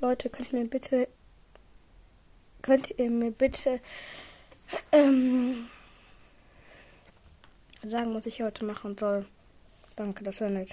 Leute, könnt ihr mir bitte. Könnt ihr mir bitte. Ähm, sagen, was ich heute machen soll? Danke, das wäre nett.